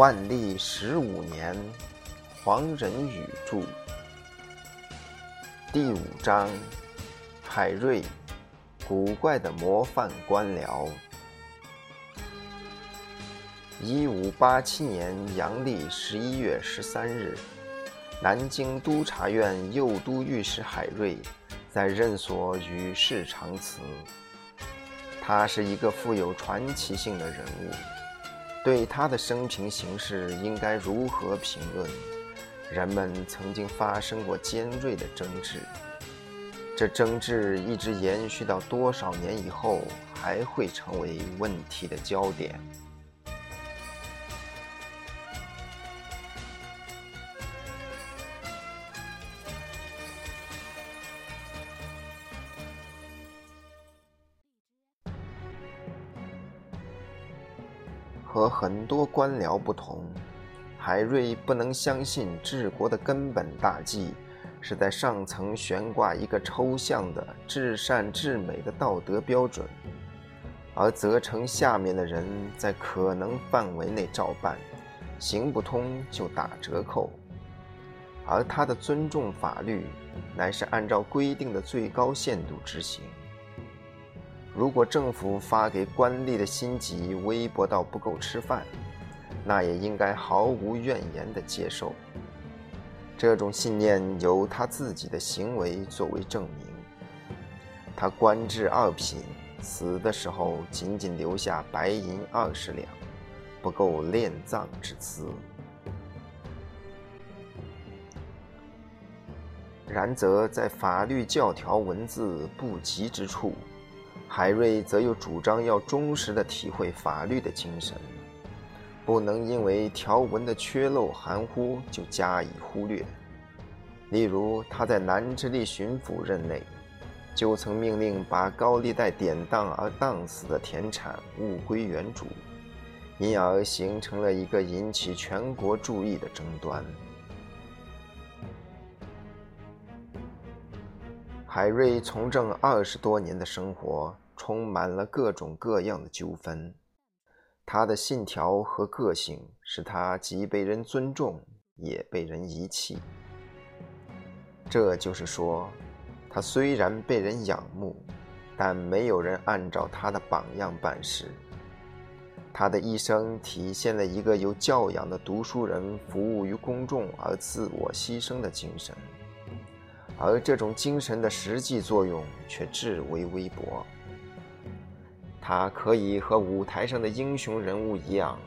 万历十五年，黄仁宇著。第五章，海瑞，古怪的模范官僚。一五八七年阳历十一月十三日，南京督察院右都御史海瑞在任所与世长辞。他是一个富有传奇性的人物。对他的生平形式应该如何评论？人们曾经发生过尖锐的争执，这争执一直延续到多少年以后，还会成为问题的焦点。和很多官僚不同，海瑞不能相信治国的根本大计是在上层悬挂一个抽象的至善至美的道德标准，而责成下面的人在可能范围内照办，行不通就打折扣。而他的尊重法律，乃是按照规定的最高限度执行。如果政府发给官吏的薪级微薄到不够吃饭，那也应该毫无怨言地接受。这种信念由他自己的行为作为证明。他官至二品，死的时候仅仅留下白银二十两，不够殓葬之资。然则在法律教条文字不及之处。海瑞则又主张要忠实地体会法律的精神，不能因为条文的缺漏含糊就加以忽略。例如，他在南直隶巡抚任内，就曾命令把高利贷典当而当死的田产物归原主，因而形成了一个引起全国注意的争端。海瑞从政二十多年的生活，充满了各种各样的纠纷。他的信条和个性，使他既被人尊重，也被人遗弃。这就是说，他虽然被人仰慕，但没有人按照他的榜样办事。他的一生体现了一个有教养的读书人服务于公众而自我牺牲的精神。而这种精神的实际作用却至为微薄。他可以和舞台上的英雄人物一样，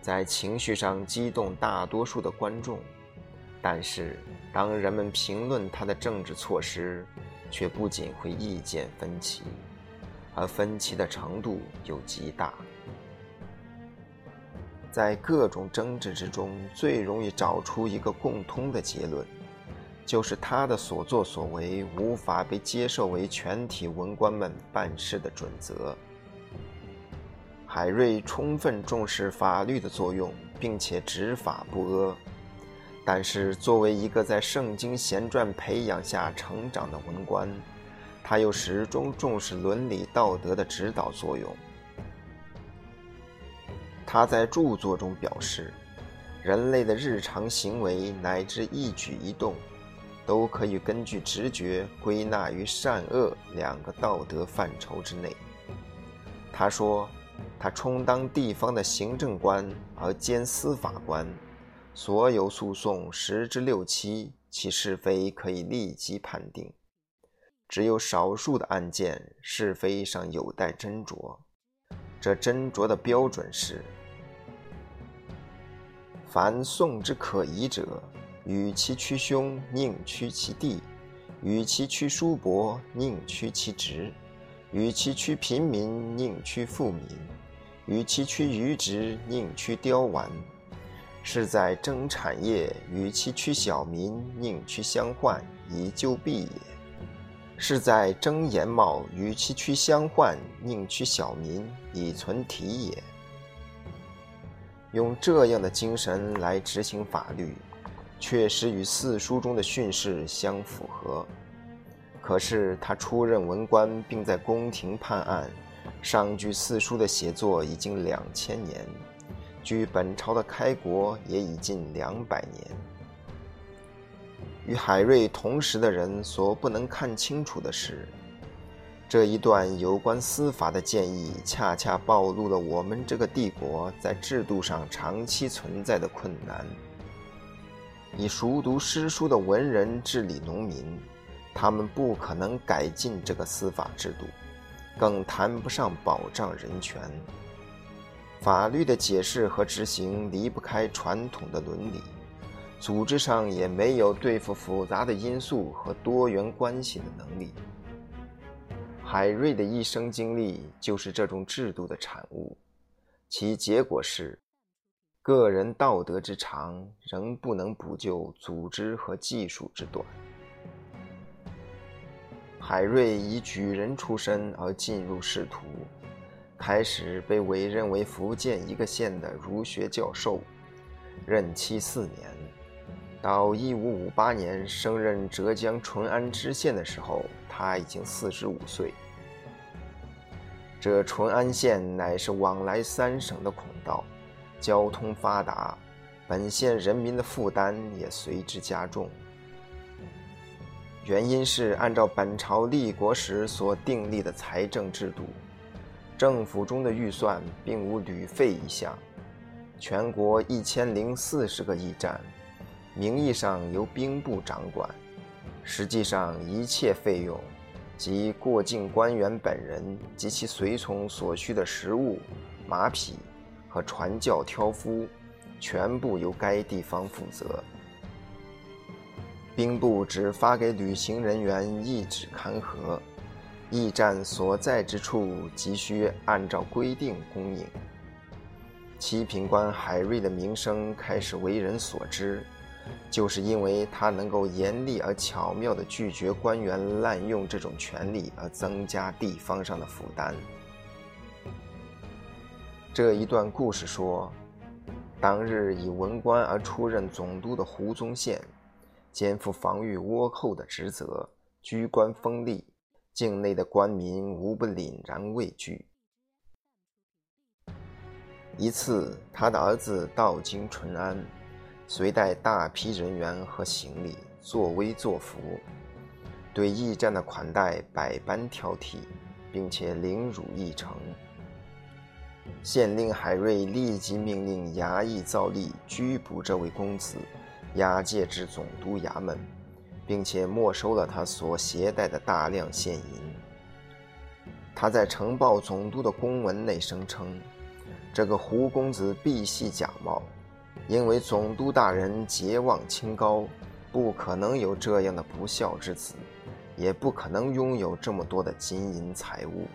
在情绪上激动大多数的观众，但是当人们评论他的政治措施，却不仅会意见分歧，而分歧的程度又极大。在各种争执之中，最容易找出一个共通的结论。就是他的所作所为无法被接受为全体文官们办事的准则。海瑞充分重视法律的作用，并且执法不阿，但是作为一个在圣经贤传培养下成长的文官，他又始终重视伦理道德的指导作用。他在著作中表示，人类的日常行为乃至一举一动。都可以根据直觉归纳于善恶两个道德范畴之内。他说：“他充当地方的行政官而兼司法官，所有诉讼十之六七，其是非可以立即判定；只有少数的案件是非上有待斟酌。这斟酌的标准是：凡讼之可疑者。”与其屈兄，宁屈其弟；与其屈叔伯，宁屈其侄；与其屈平民，宁屈富民；与其屈愚直，宁屈刁顽。是在争产业，与其屈小民，宁屈相患，以救弊也；是在争言貌，与其屈相患，宁屈小民，以存体也。用这样的精神来执行法律。确实与四书中的训示相符合，可是他出任文官，并在宫廷判案，上据四书的写作已经两千年，距本朝的开国也已近两百年。与海瑞同时的人所不能看清楚的是，这一段有关司法的建议，恰恰暴露了我们这个帝国在制度上长期存在的困难。以熟读诗书的文人治理农民，他们不可能改进这个司法制度，更谈不上保障人权。法律的解释和执行离不开传统的伦理，组织上也没有对付复杂的因素和多元关系的能力。海瑞的一生经历就是这种制度的产物，其结果是，个人道德之长仍不能补救组织和技术之短。海瑞以举人出身而进入仕途。开始被委任为福建一个县的儒学教授，任期四年，到一五五八年升任浙江淳安知县的时候，他已经四十五岁。这淳安县乃是往来三省的孔道，交通发达，本县人民的负担也随之加重。原因是按照本朝立国时所订立的财政制度。政府中的预算并无旅费一项，全国一千零四十个驿站，名义上由兵部掌管，实际上一切费用，及过境官员本人及其随从所需的食物、马匹和传教挑夫，全部由该地方负责。兵部只发给旅行人员一纸勘核。驿站所在之处，急需按照规定供应。七品官海瑞的名声开始为人所知，就是因为他能够严厉而巧妙地拒绝官员滥用这种权利，而增加地方上的负担。这一段故事说，当日以文官而出任总督的胡宗宪，肩负防御倭寇的职责，居官封吏。境内的官民无不凛然畏惧。一次，他的儿子到京淳安，随带大批人员和行李，作威作福，对驿站的款待百般挑剔，并且凌辱驿丞。县令海瑞立即命令衙役赵立拘捕这位公子，押解至总督衙门。并且没收了他所携带的大量现银。他在呈报总督的公文内声称，这个胡公子必系假冒，因为总督大人节望清高，不可能有这样的不孝之子，也不可能拥有这么多的金银财物。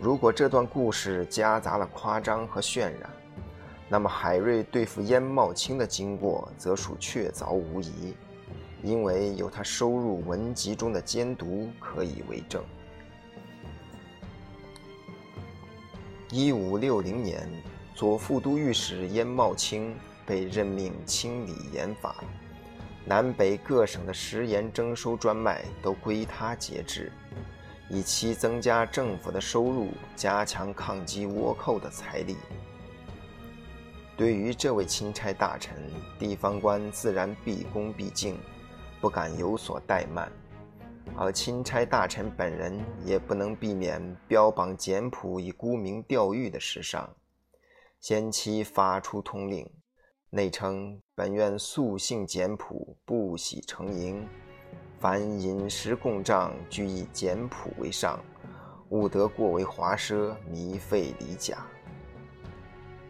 如果这段故事夹杂了夸张和渲染，那么海瑞对付燕茂卿的经过则属确凿无疑。因为有他收入文集中的监读可以为证。一五六零年，左副都御史燕茂卿被任命清理盐法，南北各省的食盐征收专卖都归他节制，以期增加政府的收入，加强抗击倭寇的财力。对于这位钦差大臣，地方官自然毕恭毕敬。不敢有所怠慢，而钦差大臣本人也不能避免标榜简朴以沽名钓誉的时尚，先期发出通令，内称本院素性简朴，不喜成营，凡饮食供账俱以简朴为上，勿得过为华奢，靡费礼甲。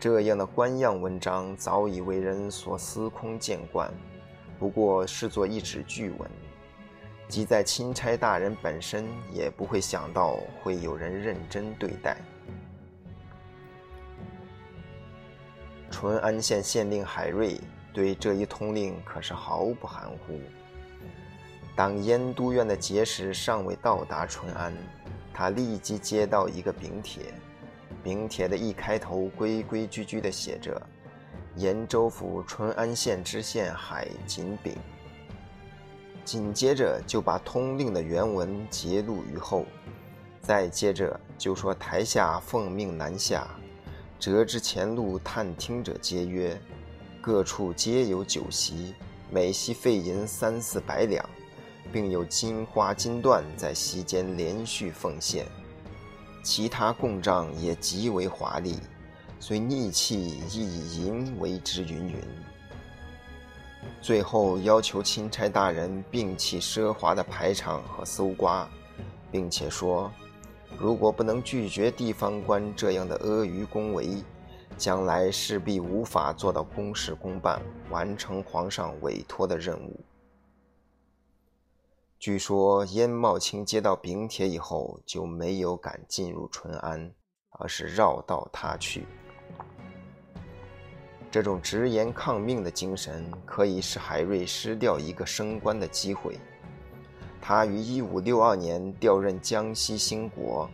这样的官样文章早已为人所司空见惯。不过视作一纸据文，即在钦差大人本身也不会想到会有人认真对待。淳安县县令海瑞对这一通令可是毫不含糊。当燕都院的节使尚未到达淳安，他立即接到一个禀帖，名帖的一开头规规矩矩地写着。延州府淳安县知县海锦炳，紧接着就把通令的原文揭露于后，再接着就说台下奉命南下，折之前路探听者皆曰：各处皆有酒席，每席费银三四百两，并有金花金缎在席间连续奉献。其他供账也极为华丽，虽逆气亦以银为之云云。最后要求钦差大人摒弃奢华的排场和搜刮，并且说。如果不能拒绝地方官这样的阿谀恭维，将来势必无法做到公事公办，完成皇上委托的任务。据说燕茂卿接到禀帖以后，就没有敢进入淳安，而是绕道他去。这种直言抗命的精神，可以使海瑞失掉一个升官的机会。他于一五六二年调任江西兴国，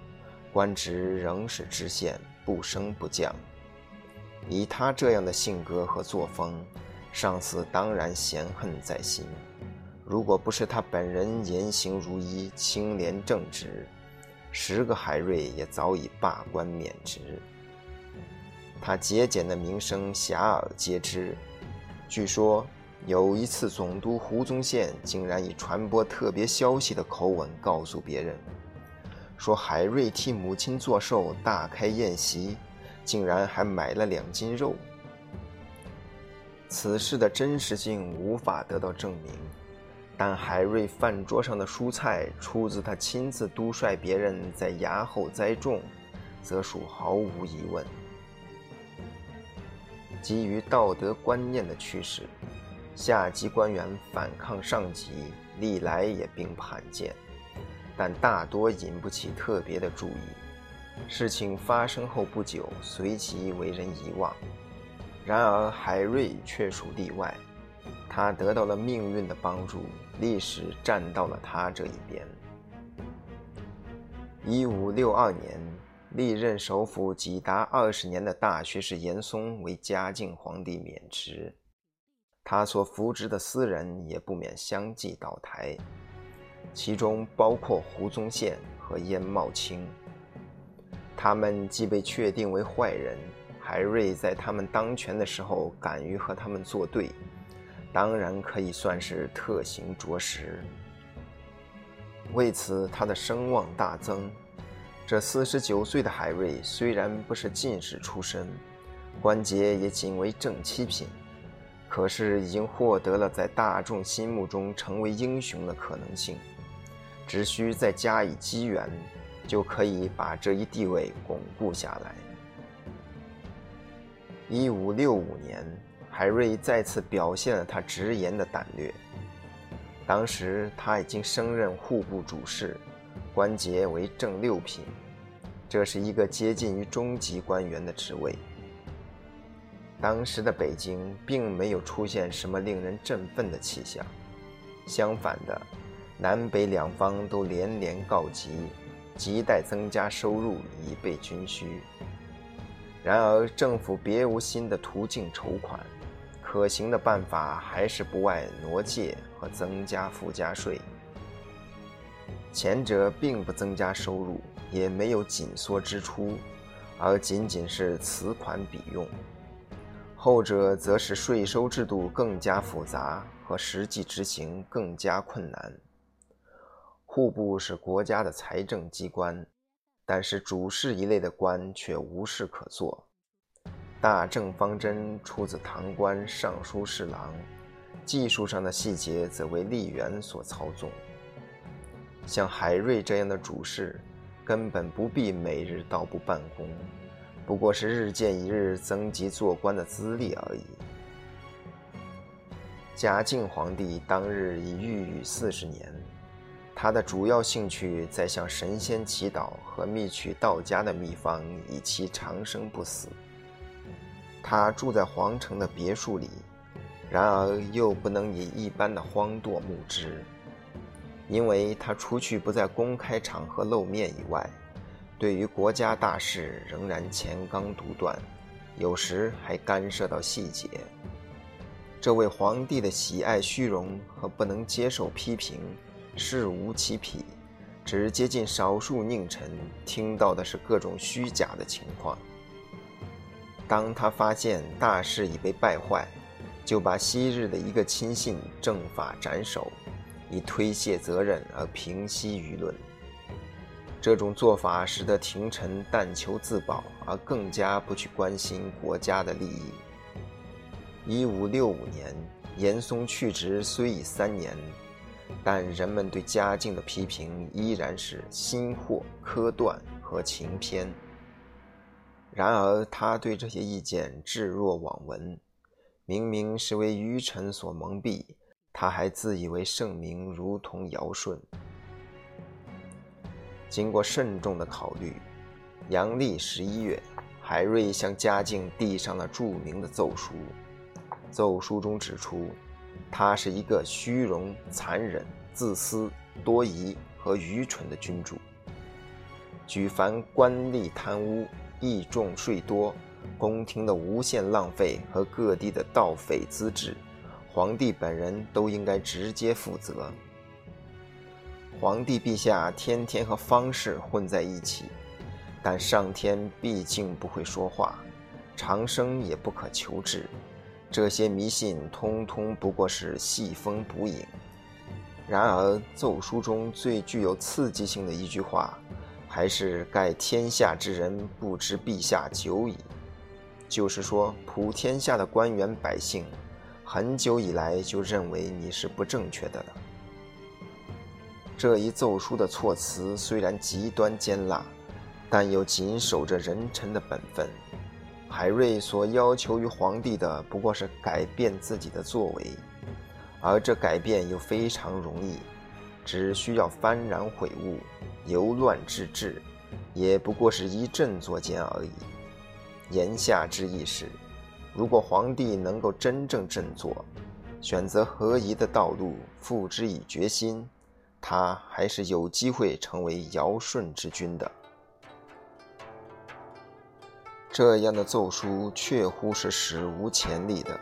官职仍是知县，不升不降。以他这样的性格和作风，上司当然嫌恨在心。如果不是他本人言行如一、清廉正直，十个海瑞也早已罢官免职。他节俭的名声遐迩皆知，据说。有一次，总督胡宗宪竟然以传播特别消息的口吻告诉别人，说海瑞替母亲做寿，大开宴席，竟然还买了两斤肉。此事的真实性无法得到证明，但海瑞饭桌上的蔬菜出自他亲自督率别人在崖后栽种，则属毫无疑问。基于道德观念的驱使。下级官员反抗上级，历来也并不罕见，但大多引不起特别的注意。事情发生后不久，随即为人遗忘。然而海瑞却属例外，他得到了命运的帮助，历史站到了他这一边。一五六二年，历任首辅几达二十年的大学士严嵩为嘉靖皇帝免职。他所扶植的私人也不免相继倒台，其中包括胡宗宪和燕茂卿。他们既被确定为坏人，海瑞在他们当权的时候敢于和他们作对，当然可以算是特行卓识。为此，他的声望大增。这四十九岁的海瑞虽然不是进士出身，官阶也仅为正七品。可是已经获得了在大众心目中成为英雄的可能性，只需再加以机缘，就可以把这一地位巩固下来。一五六五年，海瑞再次表现了他直言的胆略。当时他已经升任户部主事，官阶为正六品，这是一个接近于中级官员的职位。当时的北京并没有出现什么令人振奋的气象，相反的，南北两方都连连告急，亟待增加收入以备军需。然而，政府别无新的途径筹款，可行的办法还是不外挪借和增加附加税。前者并不增加收入，也没有紧缩支出，而仅仅是此款彼用。后者则使税收制度更加复杂和实际执行更加困难。户部是国家的财政机关，但是主事一类的官却无事可做。大政方针出自堂官、尚书侍郎，技术上的细节则为吏员所操纵。像海瑞这样的主事，根本不必每日到部办公。不过是日渐一日增级做官的资历而已。嘉靖皇帝当日已御宇四十年，他的主要兴趣在向神仙祈祷和觅取道家的秘方，以期长生不死。他住在皇城的别墅里，然而又不能以一般的荒惰牧之，因为他除去不在公开场合露面以外。对于国家大事，仍然乾纲独断，有时还干涉到细节。这位皇帝的喜爱虚荣和不能接受批评，事无其匹，只接近少数佞臣，听到的是各种虚假的情况。当他发现大势已被败坏，就把昔日的一个亲信正法斩首，以推卸责任而平息舆论。这种做法使得廷臣但求自保，而更加不去关心国家的利益。一五六五年，严嵩去职虽已三年，但人们对嘉靖的批评依然是心惑、苛断和情偏。然而，他对这些意见置若罔闻，明明是为愚臣所蒙蔽，他还自以为圣明，如同尧舜。经过慎重的考虑，阳历十一月，海瑞向嘉靖递上了著名的奏书。奏书中指出，他是一个虚荣、残忍、自私、多疑和愚蠢的君主，举凡官吏贪污、役重税多、宫廷的无限浪费和各地的盗匪滋治，皇帝本人都应该直接负责。皇帝陛下天天和方士混在一起，但上天毕竟不会说话，长生也不可求治，这些迷信通通不过是戏风补影。然而奏书中最具有刺激性的一句话，还是“盖天下之人不知陛下久矣”，就是说普天下的官员百姓，很久以来就认为你是不正确的了。这一奏书的措辞虽然极端尖辣，但又谨守着人臣的本分。海瑞所要求于皇帝的不过是改变自己的作为，而这改变又非常容易，只需要幡然悔悟，由乱至治，也不过是一振作间而已。言下之意是，如果皇帝能够真正振作，选择合宜的道路，付之以决心。他还是有机会成为尧舜之君的。这样的奏疏确乎是史无前例的。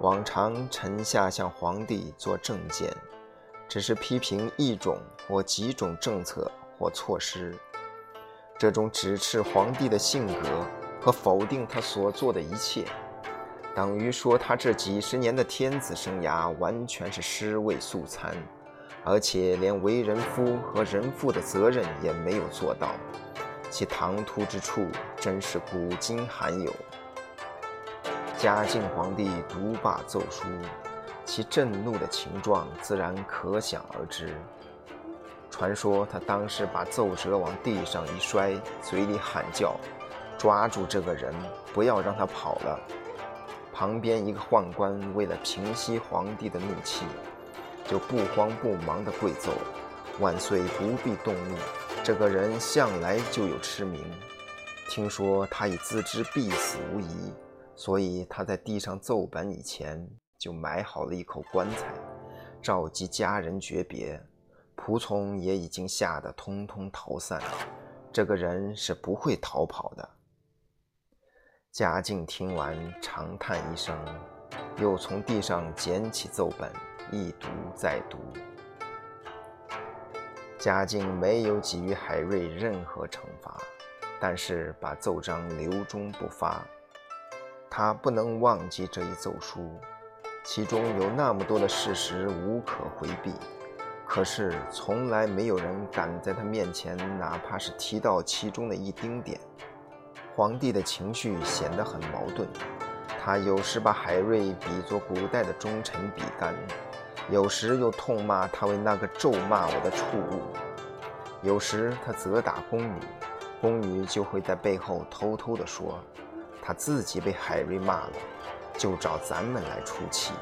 往常臣下向皇帝做政见，只是批评一种或几种政策或措施，这种指斥皇帝的性格和否定他所做的一切，等于说他这几十年的天子生涯完全是尸位素餐。而且连为人夫和人父的责任也没有做到，其唐突之处真是古今罕有。嘉靖皇帝独罢奏书，其震怒的情状自然可想而知。传说他当时把奏折往地上一摔，嘴里喊叫：“抓住这个人，不要让他跑了。”旁边一个宦官为了平息皇帝的怒气。就不慌不忙地跪奏：“万岁不必动怒，这个人向来就有痴名。听说他已自知必死无疑，所以他在地上奏本以前就埋好了一口棺材，召集家人诀别。仆从也已经吓得通通逃散。这个人是不会逃跑的。”嘉靖听完，长叹一声，又从地上捡起奏本。一读再读，嘉靖没有给予海瑞任何惩罚，但是把奏章留中不发。他不能忘记这一奏书，其中有那么多的事实无可回避，可是从来没有人敢在他面前，哪怕是提到其中的一丁点。皇帝的情绪显得很矛盾，他有时把海瑞比作古代的忠臣比干。有时又痛骂他为那个咒骂我的畜物，有时他责打宫女，宫女就会在背后偷偷地说，他自己被海瑞骂了，就找咱们来出气。